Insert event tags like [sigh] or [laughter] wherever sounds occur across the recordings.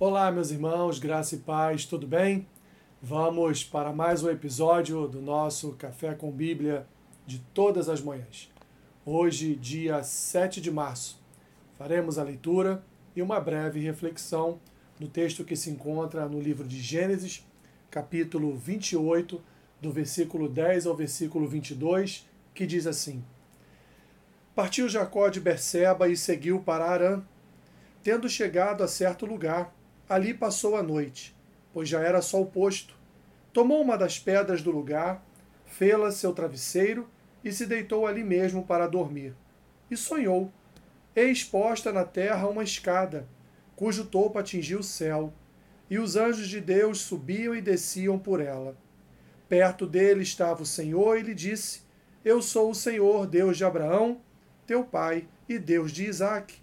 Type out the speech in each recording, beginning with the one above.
Olá, meus irmãos, graça e paz, tudo bem? Vamos para mais um episódio do nosso Café com Bíblia de todas as manhãs. Hoje, dia 7 de março, faremos a leitura e uma breve reflexão no texto que se encontra no livro de Gênesis, capítulo 28, do versículo 10 ao versículo 22, que diz assim: Partiu Jacó de Berseba e seguiu para Arã. Tendo chegado a certo lugar, Ali passou a noite, pois já era sol posto. Tomou uma das pedras do lugar, fê-la seu travesseiro e se deitou ali mesmo para dormir. E sonhou. Eis posta na terra uma escada, cujo topo atingia o céu, e os anjos de Deus subiam e desciam por ela. Perto dele estava o Senhor e lhe disse: Eu sou o Senhor, Deus de Abraão, teu pai, e Deus de Isaque.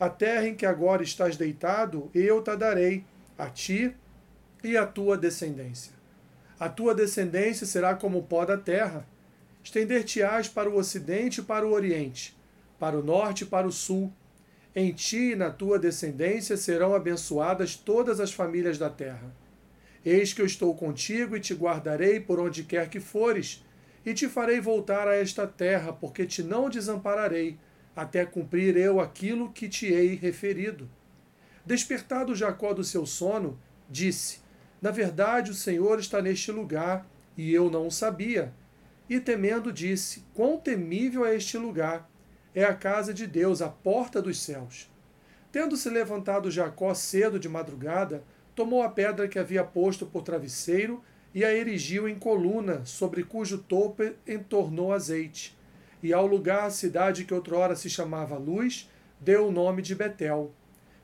A terra em que agora estás deitado, eu te darei, a ti e à tua descendência. A tua descendência será como o pó da terra. Estender-te-ás para o ocidente e para o oriente, para o norte e para o sul. Em ti e na tua descendência serão abençoadas todas as famílias da terra. Eis que eu estou contigo e te guardarei por onde quer que fores, e te farei voltar a esta terra, porque te não desampararei até cumprir eu aquilo que te hei referido. Despertado Jacó do seu sono, disse: Na verdade, o Senhor está neste lugar, e eu não o sabia. E temendo, disse: Quão temível é este lugar! É a casa de Deus, a porta dos céus. Tendo se levantado Jacó cedo de madrugada, tomou a pedra que havia posto por travesseiro e a erigiu em coluna, sobre cujo topo entornou azeite e ao lugar a cidade que outrora se chamava Luz, deu o nome de Betel.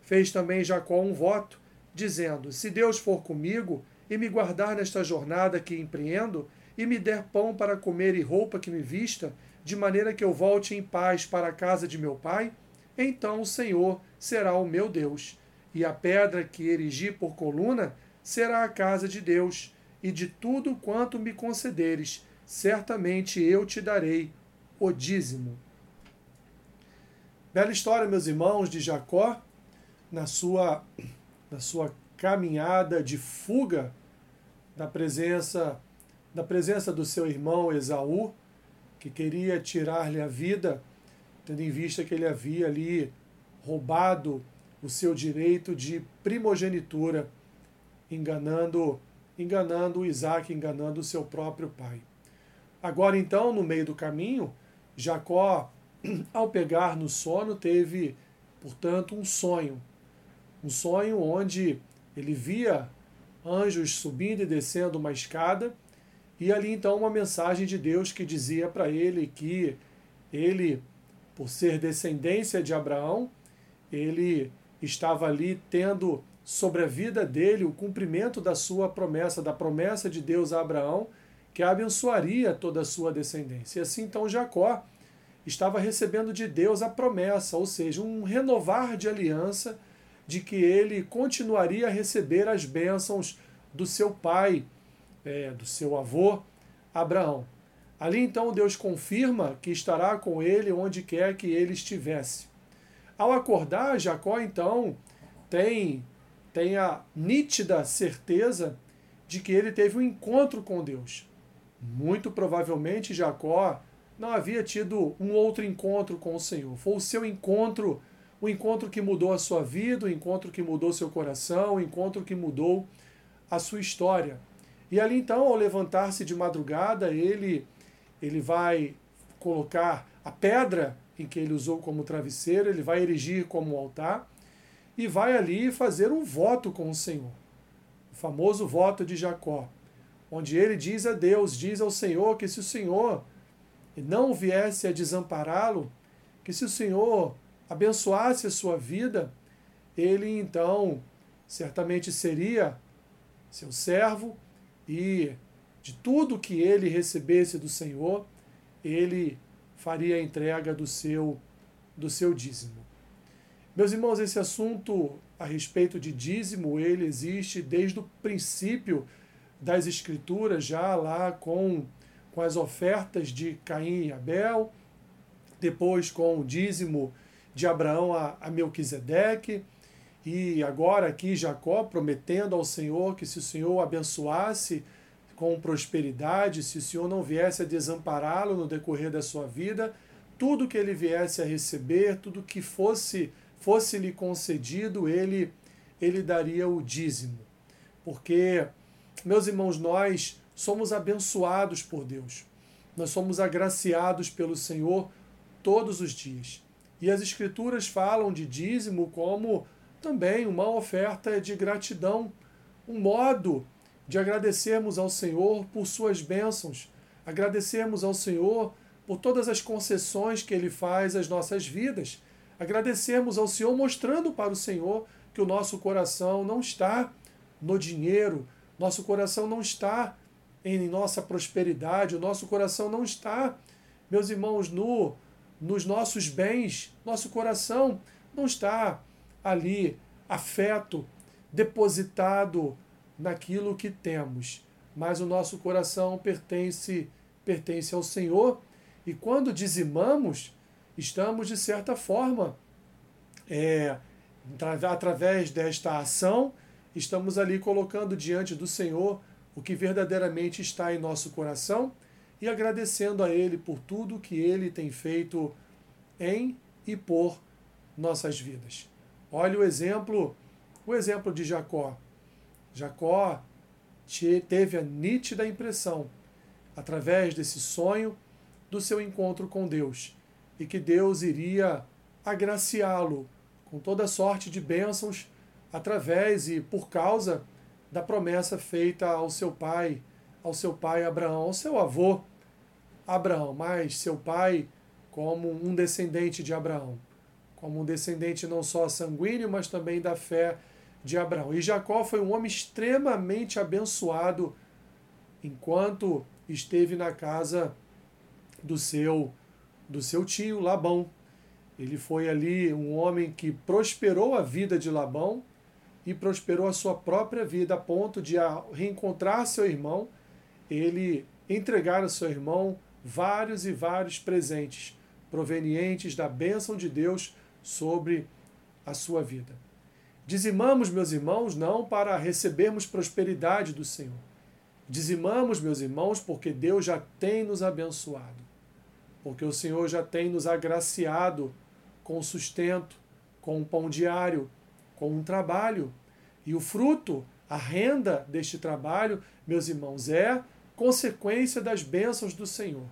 Fez também Jacó um voto, dizendo: Se Deus for comigo e me guardar nesta jornada que empreendo, e me der pão para comer e roupa que me vista, de maneira que eu volte em paz para a casa de meu pai, então o Senhor será o meu Deus, e a pedra que erigi por coluna será a casa de Deus, e de tudo quanto me concederes, certamente eu te darei o dízimo. Bela história, meus irmãos, de Jacó na sua, na sua caminhada de fuga da presença da presença do seu irmão Esaú, que queria tirar-lhe a vida, tendo em vista que ele havia ali roubado o seu direito de primogenitura, enganando enganando Isaac, enganando o seu próprio pai. Agora então, no meio do caminho, Jacó, [clears throat] ao pegar no sono, teve, portanto, um sonho. Um sonho onde ele via anjos subindo e descendo uma escada, e ali então uma mensagem de Deus que dizia para ele que ele, por ser descendência de Abraão, ele estava ali tendo sobre a vida dele o cumprimento da sua promessa, da promessa de Deus a Abraão, que abençoaria toda a sua descendência. E assim então Jacó estava recebendo de Deus a promessa, ou seja, um renovar de aliança de que ele continuaria a receber as bênçãos do seu pai, é, do seu avô Abraão. Ali então Deus confirma que estará com ele onde quer que ele estivesse. Ao acordar, Jacó então tem, tem a nítida certeza de que ele teve um encontro com Deus. Muito provavelmente Jacó não havia tido um outro encontro com o Senhor. Foi o seu encontro, o encontro que mudou a sua vida, o encontro que mudou seu coração, o encontro que mudou a sua história. E ali então, ao levantar-se de madrugada, ele ele vai colocar a pedra em que ele usou como travesseiro, ele vai erigir como altar e vai ali fazer um voto com o Senhor. O famoso voto de Jacó onde ele diz a Deus, diz ao Senhor que se o Senhor não viesse a desampará-lo, que se o Senhor abençoasse a sua vida, ele então certamente seria seu servo e de tudo que ele recebesse do Senhor, ele faria a entrega do seu do seu dízimo. Meus irmãos, esse assunto a respeito de dízimo, ele existe desde o princípio das Escrituras, já lá com, com as ofertas de Caim e Abel, depois com o dízimo de Abraão a, a Melquisedeque, E agora aqui Jacó prometendo ao Senhor que se o Senhor abençoasse com prosperidade, se o Senhor não viesse a desampará-lo no decorrer da sua vida, tudo que ele viesse a receber, tudo que fosse fosse lhe concedido, ele ele daria o dízimo. Porque meus irmãos, nós somos abençoados por Deus. Nós somos agraciados pelo Senhor todos os dias. E as escrituras falam de dízimo como também uma oferta de gratidão, um modo de agradecermos ao Senhor por suas bênçãos, agradecermos ao Senhor por todas as concessões que Ele faz às nossas vidas, agradecermos ao Senhor mostrando para o Senhor que o nosso coração não está no dinheiro, nosso coração não está em nossa prosperidade, o nosso coração não está, meus irmãos, no, nos nossos bens, nosso coração não está ali afeto depositado naquilo que temos, mas o nosso coração pertence pertence ao Senhor. E quando dizimamos estamos de certa forma é, através desta ação estamos ali colocando diante do Senhor o que verdadeiramente está em nosso coração e agradecendo a Ele por tudo que Ele tem feito em e por nossas vidas. Olha o exemplo, o exemplo de Jacó. Jacó teve a nítida impressão, através desse sonho, do seu encontro com Deus e que Deus iria agraciá-lo com toda sorte de bênçãos através e por causa da promessa feita ao seu pai, ao seu pai Abraão, ao seu avô Abraão, mas seu pai como um descendente de Abraão como um descendente não só sanguíneo, mas também da fé de Abraão. E Jacó foi um homem extremamente abençoado enquanto esteve na casa do seu do seu tio Labão. Ele foi ali um homem que prosperou a vida de Labão e prosperou a sua própria vida a ponto de reencontrar seu irmão, ele entregar ao seu irmão vários e vários presentes provenientes da bênção de Deus sobre a sua vida. Dizimamos, meus irmãos, não para recebermos prosperidade do Senhor. Dizimamos, meus irmãos, porque Deus já tem nos abençoado. Porque o Senhor já tem nos agraciado com sustento, com pão diário, com um trabalho. E o fruto, a renda deste trabalho, meus irmãos, é consequência das bênçãos do Senhor.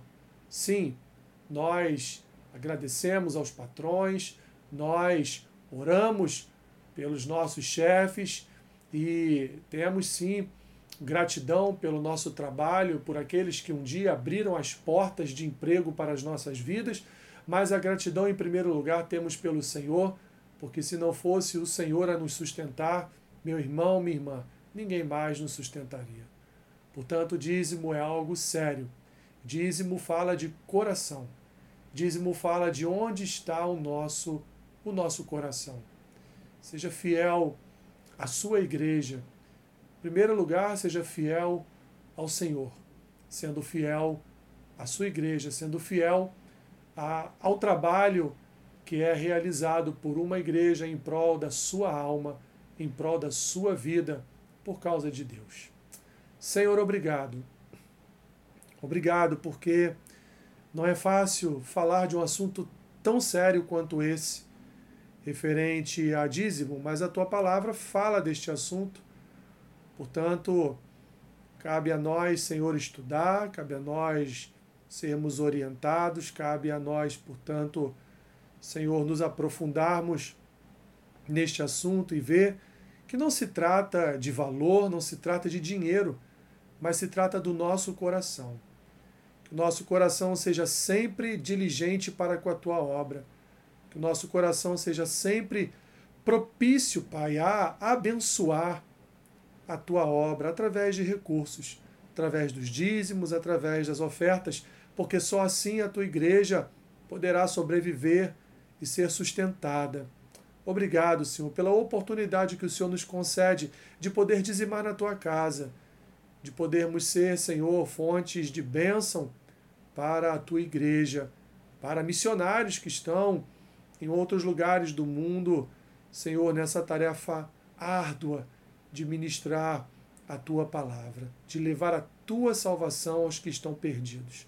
Sim, nós agradecemos aos patrões, nós oramos pelos nossos chefes e temos sim gratidão pelo nosso trabalho, por aqueles que um dia abriram as portas de emprego para as nossas vidas, mas a gratidão em primeiro lugar temos pelo Senhor, porque se não fosse o Senhor a nos sustentar, meu irmão, minha irmã, ninguém mais nos sustentaria. Portanto, dízimo é algo sério. Dízimo fala de coração. Dízimo fala de onde está o nosso o nosso coração. Seja fiel à sua igreja. Em primeiro lugar, seja fiel ao Senhor, sendo fiel à sua igreja, sendo fiel a, ao trabalho que é realizado por uma igreja em prol da sua alma, em prol da sua vida, por causa de Deus. Senhor, obrigado. Obrigado porque não é fácil falar de um assunto tão sério quanto esse referente a dízimo, mas a tua palavra fala deste assunto. Portanto, cabe a nós, Senhor, estudar, cabe a nós sermos orientados, cabe a nós, portanto, Senhor, nos aprofundarmos neste assunto e ver que não se trata de valor, não se trata de dinheiro, mas se trata do nosso coração. Que o nosso coração seja sempre diligente para com a tua obra que o nosso coração seja sempre propício, Pai, a abençoar a tua obra através de recursos, através dos dízimos, através das ofertas, porque só assim a tua igreja poderá sobreviver e ser sustentada. Obrigado, Senhor, pela oportunidade que o Senhor nos concede de poder dizimar na tua casa, de podermos ser, Senhor, fontes de bênção para a tua igreja, para missionários que estão em outros lugares do mundo Senhor, nessa tarefa árdua de ministrar a tua palavra, de levar a tua salvação aos que estão perdidos.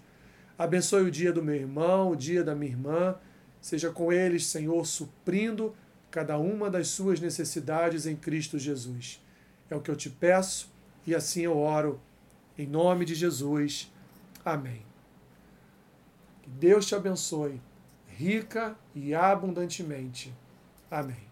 Abençoe o dia do meu irmão, o dia da minha irmã. Seja com eles, Senhor, suprindo cada uma das suas necessidades em Cristo Jesus. É o que eu te peço e assim eu oro. Em nome de Jesus. Amém. Que Deus te abençoe, rica e abundantemente. Amém.